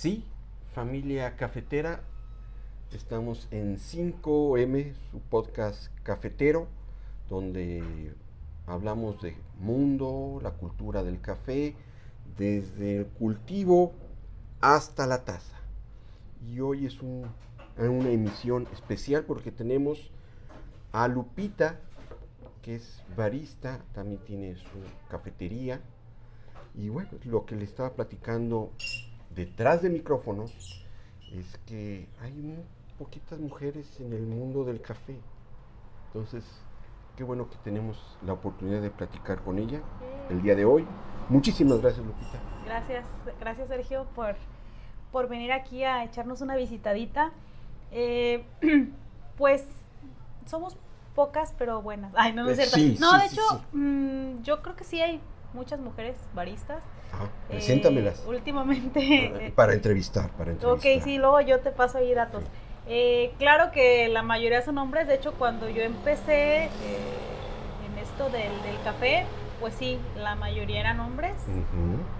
Sí, familia cafetera, estamos en 5M, su podcast cafetero, donde hablamos de mundo, la cultura del café, desde el cultivo hasta la taza. Y hoy es una emisión especial porque tenemos a Lupita, que es barista, también tiene su cafetería. Y bueno, lo que le estaba platicando detrás de micrófonos es que hay muy poquitas mujeres en el mundo del café. Entonces, qué bueno que tenemos la oportunidad de platicar con ella el día de hoy. Muchísimas gracias, Lupita. Gracias, gracias Sergio por, por venir aquí a echarnos una visitadita. Eh, pues somos pocas, pero buenas. Ay, no, no es eh, cierto. no, de hecho, mm, yo creo que sí hay muchas mujeres baristas. Ah, preséntamelas. Eh, últimamente. Para, entrevistar, para entrevistar. Ok, sí, luego yo te paso ahí datos. Eh, claro que la mayoría son hombres. De hecho, cuando yo empecé eh, en esto del, del, café, pues sí, la mayoría eran hombres.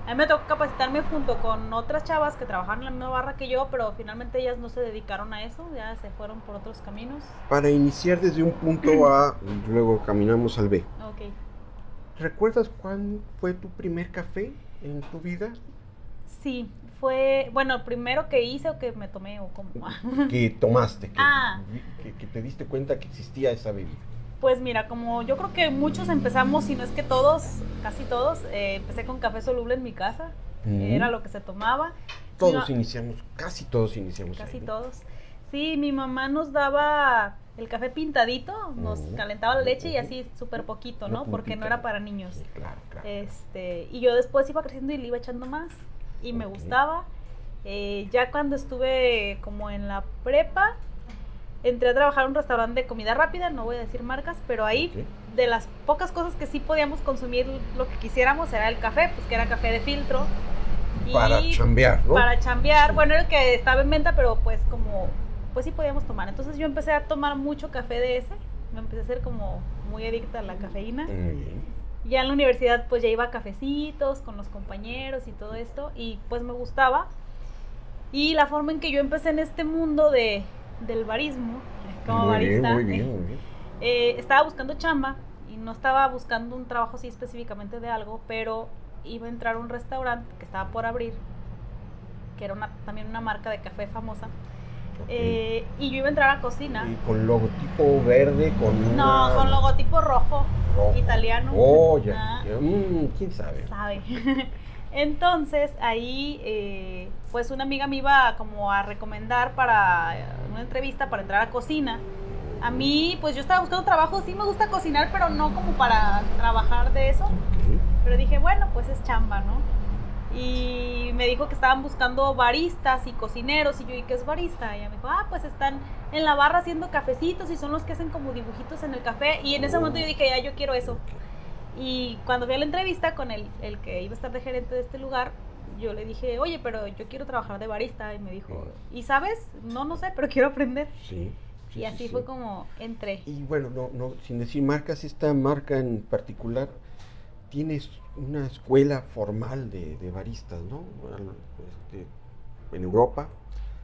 A mí me tocó capacitarme junto con otras chavas que trabajaban en la misma barra que yo, pero finalmente ellas no se dedicaron a eso, ya se fueron por otros caminos. Para iniciar desde un punto A, luego caminamos al B. Ok. ¿Recuerdas cuándo fue tu primer café en tu vida? Sí, fue, bueno, el primero que hice o que me tomé o como... que tomaste, que, ah. que, te diste cuenta que existía esa bebida. Pues mira, como yo creo que muchos empezamos, si no es que todos, casi todos, eh, empecé con café soluble en mi casa, era lo que se tomaba. Todos iniciamos, casi todos iniciamos. Casi todos. Sí, mi mamá nos daba el café pintadito, nos calentaba la leche y así súper poquito, ¿no? Porque no era para niños. claro, claro. Este, y yo después iba creciendo y le iba echando más y me gustaba. Eh, ya cuando estuve como en la prepa, entré a trabajar en un restaurante de comida rápida, no voy a decir marcas, pero ahí de las pocas cosas que sí podíamos consumir lo que quisiéramos era el café, pues que era café de filtro. Para chambear, ¿no? Para chambear, bueno, era el que estaba en venta, pero pues como pues sí podíamos tomar. Entonces yo empecé a tomar mucho café de ese, me empecé a ser como muy adicta a la cafeína. Ya en la universidad pues ya iba a cafecitos con los compañeros y todo esto y pues me gustaba. Y la forma en que yo empecé en este mundo de, del barismo, como barista, eh, estaba buscando chamba y no estaba buscando un trabajo así específicamente de algo, pero iba a entrar a un restaurante que estaba por abrir, que era una, también una marca de café famosa. Eh, y yo iba a entrar a cocina. ¿Y con logotipo verde? con No, con logotipo rojo, italiano. Oh, ya. Mm, ¿Quién sabe? Sabe. Entonces ahí, eh, pues una amiga me iba como a recomendar para una entrevista para entrar a cocina. A mí, pues yo estaba buscando trabajo, sí me gusta cocinar, pero no como para trabajar de eso. Pero dije, bueno, pues es chamba, ¿no? Y me dijo que estaban buscando baristas y cocineros y yo, ¿y qué es barista? Y ella me dijo, ah, pues están en la barra haciendo cafecitos y son los que hacen como dibujitos en el café y en ese momento yo dije, ya, yo quiero eso. Y cuando fui a la entrevista con el, el que iba a estar de gerente de este lugar, yo le dije, oye, pero yo quiero trabajar de barista. Y me dijo, ¿y sabes? No, no sé, pero quiero aprender. Sí. y así fue como entré. Y bueno, no, no, sin decir marcas, esta marca en particular tienes una escuela formal de, baristas, ¿no? Este, en Europa.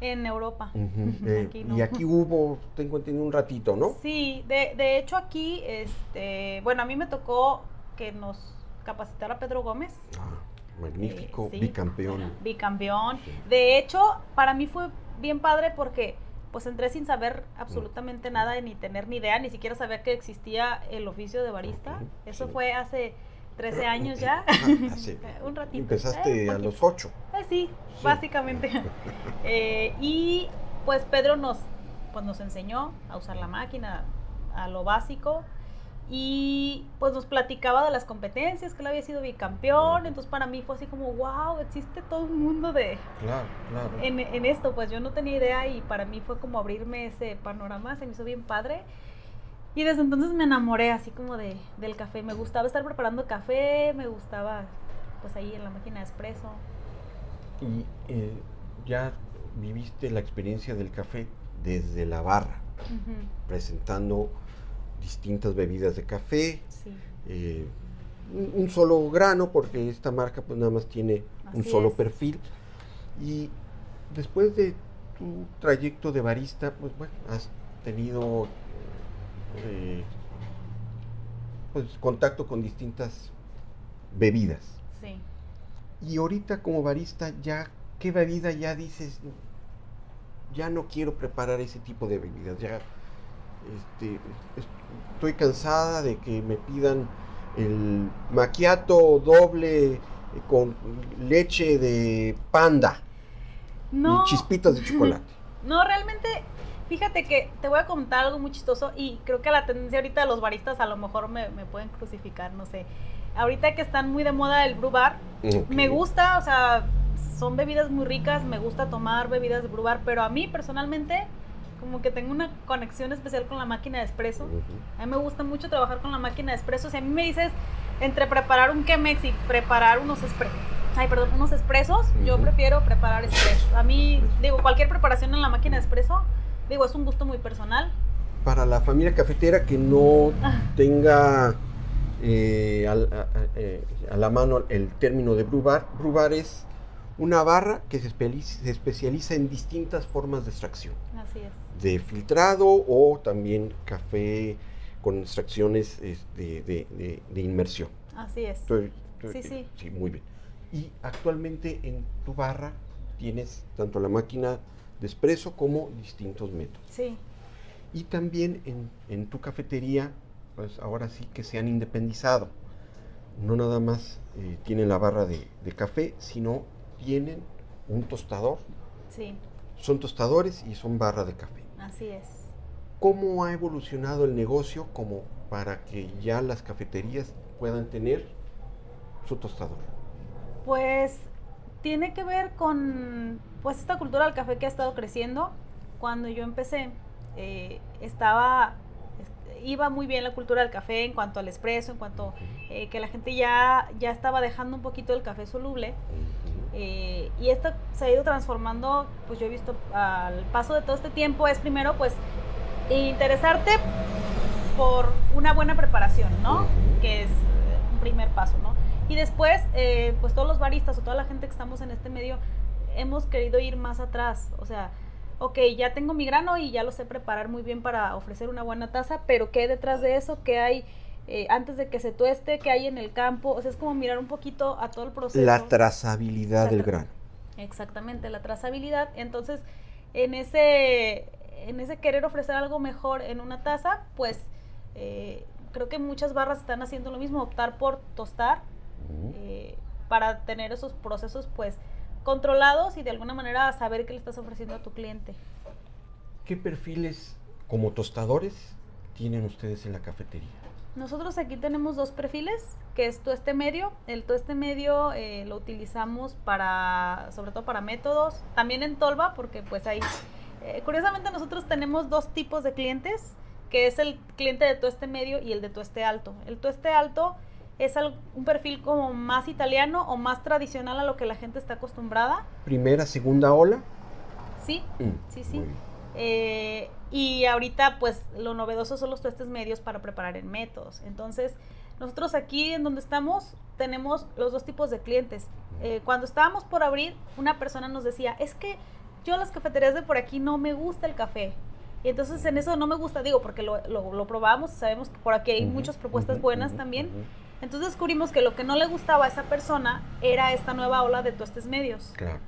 En Europa. Eh, y aquí hubo, tengo entendido, un ratito, ¿no? Sí, de, de, hecho aquí, este, bueno, a mí me tocó que nos capacitara Pedro Gómez. Ah, magnífico, eh, bicampeón. Bicampeón. De hecho, para mí fue bien padre porque pues entré sin saber absolutamente nada, ni tener ni idea, ni siquiera saber que existía el oficio de barista. Eso fue hace 13 años ya. un ratito. Empezaste a los 8. Eh, sí, básicamente. Eh, y pues Pedro nos, pues nos enseñó a usar la máquina, a lo básico. Y pues nos platicaba de las competencias, que él había sido bicampeón. Entonces para mí fue así como, wow, existe todo un mundo de... Claro, claro. En, en esto, pues yo no tenía idea y para mí fue como abrirme ese panorama, se me hizo bien padre. Y desde entonces me enamoré así como de, del café. Me gustaba estar preparando café, me gustaba pues ahí en la máquina de espresso. Y eh, ya viviste la experiencia del café desde la barra, presentando distintas bebidas de café, eh, un, solo grano, porque esta marca pues nada más tiene un solo perfil. Y después de tu trayecto de barista, pues bueno, has tenido eh, pues, contacto con distintas bebidas. Sí. Y ahorita como barista, ya, ¿qué bebida ya dices? Ya no quiero preparar ese tipo de bebidas. Ya este, es- estoy cansada de que me pidan el maquiato doble eh, con leche de panda No, y chispitas de chocolate. no, realmente, fíjate que te voy a contar algo muy chistoso y creo que la tendencia ahorita de los baristas a lo mejor me, me pueden crucificar, no sé. Ahorita que están muy de moda el brew bar, Ok. me gusta, o sea, son bebidas muy ricas, me gusta tomar bebidas de brew bar, pero a mí personalmente como que tengo una conexión especial con la máquina de espresso. Ujú. A mí me gusta mucho trabajar con la máquina de espresso. Si a mí me dices entre preparar un Chemex y preparar unos espre Ay, perdón, unos expresos, yo Ujú. prefiero preparar espresso. A mí, digo, cualquier preparación en la máquina de espresso, digo, es un gusto muy personal. Para la familia cafetera que no Ah. tenga eh, al- a, a- eh, a la mano el término de brew bar, brew bar es una barra que se, espeli- se especializa en distintas formas de extracción. Así es. de filtrado o también café con extracciones este, de, de- de inmersión. Así es. Estoy- estoy- Sí, sí. muy bien. Y actualmente en tu barra tienes tanto la máquina de espresso como distintos métodos. Sí, Y también en, en tu cafetería, pues ahora sí que se han independizado. No nada más eh, tienen la barra de, de café, sino tienen un tostador. sí, Son tostadores y son barra de café. así es. ¿Cómo ha evolucionado el negocio como para que ya las cafeterías puedan tener su tostador? Pues tiene que ver con pues esta cultura del café que ha estado creciendo. Cuando yo empecé, eh, estaba, est- iba muy bien la cultura del café en cuanto al espresso, en cuanto eh, que la gente ya, ya estaba dejando un poquito el café soluble. Eh, y esto se ha ido transformando, pues yo he visto al paso de todo este tiempo, es primero pues interesarte por una buena preparación, ¿no? Que es un primer paso, ¿no? Y después, eh, pues todos los baristas o toda la gente que estamos en este medio hemos querido ir más atrás, o sea, ok, ya tengo mi grano y ya lo sé preparar muy bien para ofrecer una buena taza, pero ¿qué hay detrás de eso? ¿Qué hay eh, antes de que se tueste? ¿Qué hay en el campo? O sea, es como mirar un poquito a todo el proceso. La trazabilidad La del grano. Exactamente, la trazabilidad. Entonces, en ese, en ese querer ofrecer algo mejor en una taza, pues eh, creo que muchas barras están haciendo lo mismo, optar por tostar eh, para tener esos procesos pues controlados y de alguna manera saber qué le estás ofreciendo a tu cliente. ¿Qué perfiles como tostadores tienen ustedes en la cafetería? Nosotros aquí tenemos dos perfiles, que es tueste medio. El tueste medio eh, lo utilizamos para, sobre todo para métodos, también en tolva, porque pues ahí, eh, curiosamente nosotros tenemos dos tipos de clientes, que es el cliente de tueste medio y el de tueste alto. El tueste alto es un perfil como más italiano o más tradicional a lo que la gente está acostumbrada. Primera, segunda ola. Sí, Mm, Sí, sí. Eh, y ahorita, pues, lo novedoso son los tuestes medios para preparar en métodos. Entonces, nosotros aquí en donde estamos tenemos los dos tipos de clientes. Eh, cuando estábamos por abrir, una persona nos decía, es que yo a las cafeterías de por aquí no me gusta el café. Y entonces en eso no me gusta, digo, porque lo, lo, lo probamos, sabemos que por aquí hay muchas propuestas buenas también. Entonces descubrimos que lo que no le gustaba a esa persona era esta nueva ola de tuestes medios. Claro.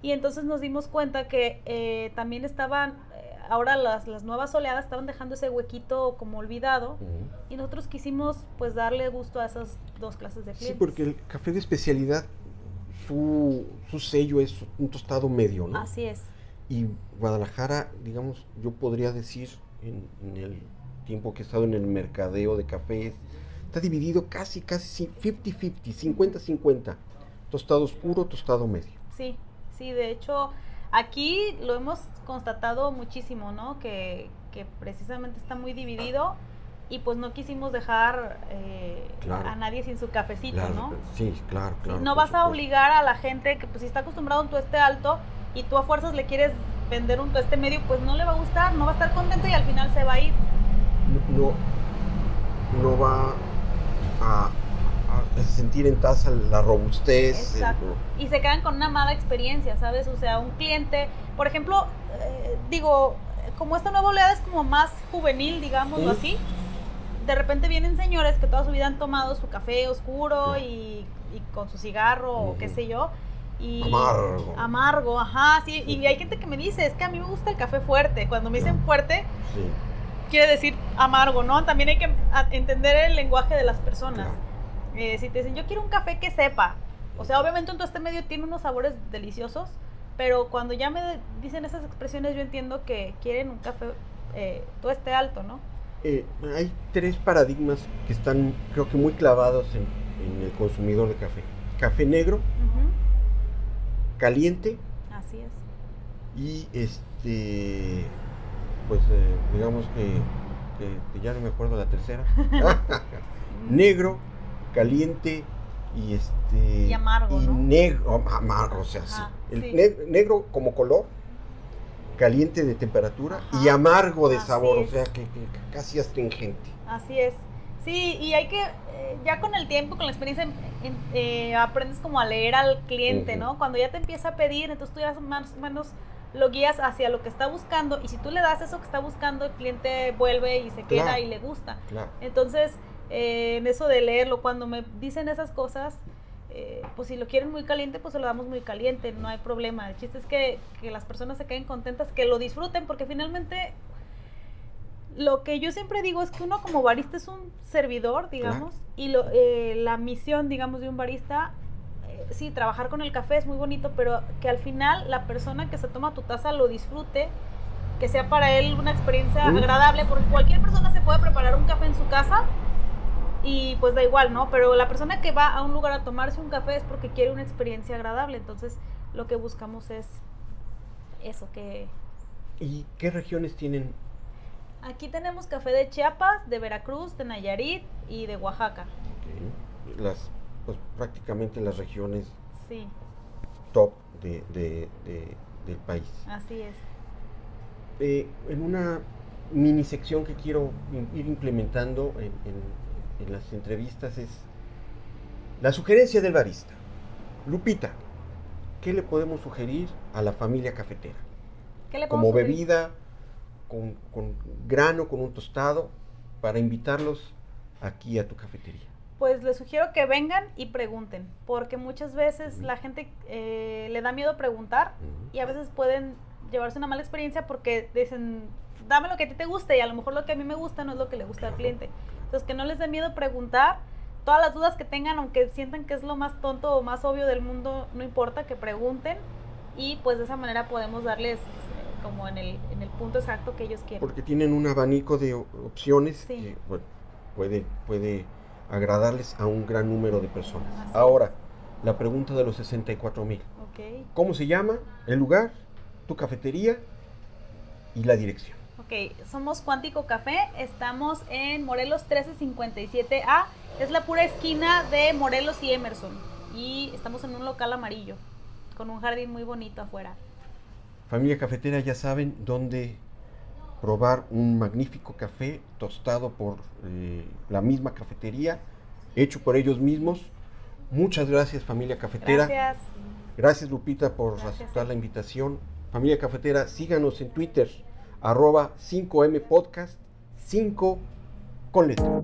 Y entonces nos dimos cuenta que eh, también estaban, eh, ahora las, las nuevas oleadas estaban dejando ese huequito como olvidado. Ujú. Y nosotros quisimos pues darle gusto a esas dos clases de Sí, clientes. porque el café de especialidad, su, su sello es un tostado medio, ¿no? Así es. Y Guadalajara, digamos, yo podría decir, en, en el tiempo que he estado en el mercadeo de cafés, está dividido casi, casi 50-50, 50-50. Tostado oscuro, tostado medio. Sí, sí, de hecho aquí lo hemos constatado muchísimo, ¿no? Que, que precisamente está muy dividido y pues no quisimos dejar eh, Claro. a nadie sin su cafecito, Claro, ¿no? Sí, claro, Sí, claro. no vas a obligar a la gente que pues si está acostumbrado a un tueste alto y tú a fuerzas le quieres vender un tueste medio, pues no le va a gustar, no va a estar contento y al final se va a ir. No, no va a, a sentir en taza la robustez. Exacto. Y se quedan con una mala experiencia, ¿sabes? O sea, un cliente, por ejemplo, eh, digo, como esta nueva oleada es como más juvenil, digámoslo así, de repente vienen señores que toda su vida han tomado su café oscuro y, con su cigarro o qué sé yo. Y amargo. Amargo, ajá, sí. Y hay gente que me dice, es que a mí me gusta el café fuerte. Cuando me dicen fuerte, quiere decir amargo, ¿no? También hay que entender el lenguaje de las personas. Eh, si te dicen, yo quiero un café que sepa, o sea, obviamente en todo este medio tiene unos sabores deliciosos, pero cuando ya me dicen esas expresiones, yo entiendo que quieren un café eh, todo este alto, ¿no? Eh, hay tres paradigmas que están, creo que muy clavados en, el consumidor de café. Café negro, caliente. Así es. Y este, pues digamos que, que, ya no me acuerdo la tercera. negro, caliente y este y amargo, y negro, amargo, o sea, sí. El negro como color, caliente de temperatura y amargo de sabor, o sea, que, casi astringente. Así es. Sí, y hay que, eh, ya con el tiempo, con la experiencia, eh, aprendes como a leer al cliente, ¿no? Cuando ya te empieza a pedir, entonces tú ya más o menos lo guías hacia lo que está buscando y si tú le das eso que está buscando, el cliente vuelve y se queda y le gusta. Entonces, eh, en eso de leerlo, cuando me dicen esas cosas, eh, pues si lo quieren muy caliente, pues se lo damos muy caliente, no hay problema. El chiste es que, que, las personas se queden contentas, que lo disfruten, porque finalmente lo que yo siempre digo es que uno como barista es un servidor, digamos, y lo, eh, la misión, digamos, de un barista, sí, trabajar con el café es muy bonito, pero que al final la persona que se toma tu taza lo disfrute que sea para él una experiencia agradable, porque cualquier persona se puede preparar un café en su casa y pues da igual, ¿no? Pero la persona que va a un lugar a tomarse un café es porque quiere una experiencia agradable, entonces lo que buscamos es eso, que... ¿Y qué regiones tienen? Aquí tenemos café de Chiapas, de Veracruz, de Nayarit y de Oaxaca. Las, pues prácticamente las regiones sí. top de, del país. Así es. Eh, en una mini sección que quiero ir implementando en en las entrevistas es la sugerencia del barista. Lupita, ¿qué le podemos sugerir a la familia cafetera? Como bebida, con, grano, con un tostado, para invitarlos aquí a tu cafetería. Pues les sugiero que vengan y pregunten, porque muchas veces la gente eh, le da miedo preguntar y a veces pueden llevarse una mala experiencia porque dicen, dame lo que a ti te guste y a lo mejor lo que a mí me gusta no es lo que le gusta al cliente. Entonces, que no les dé miedo preguntar. Todas las dudas que tengan, aunque sientan que es lo más tonto o más obvio del mundo, no importa, que pregunten. Y pues de esa manera podemos darles eh, como en el, en el punto exacto que ellos quieren. Porque tienen un abanico de opciones que puede, puede agradarles a un gran número de personas. Ahora, la pregunta de los 64 mil. ¿Cómo se llama? ¿El lugar? ¿Tu cafetería? Y la dirección. Ok, somos Cuántico Café, estamos en Morelos 1357A, es la pura esquina de Morelos y Emerson y estamos en un local amarillo con un jardín muy bonito afuera. Familia cafetera, ya saben dónde probar un magnífico café tostado por eh, la misma cafetería, hecho por ellos mismos. Muchas gracias familia cafetera. Gracias. Gracias Lupita por aceptar la invitación. Familia cafetera, síganos en Twitter arroba 5M Podcast 5 con letra.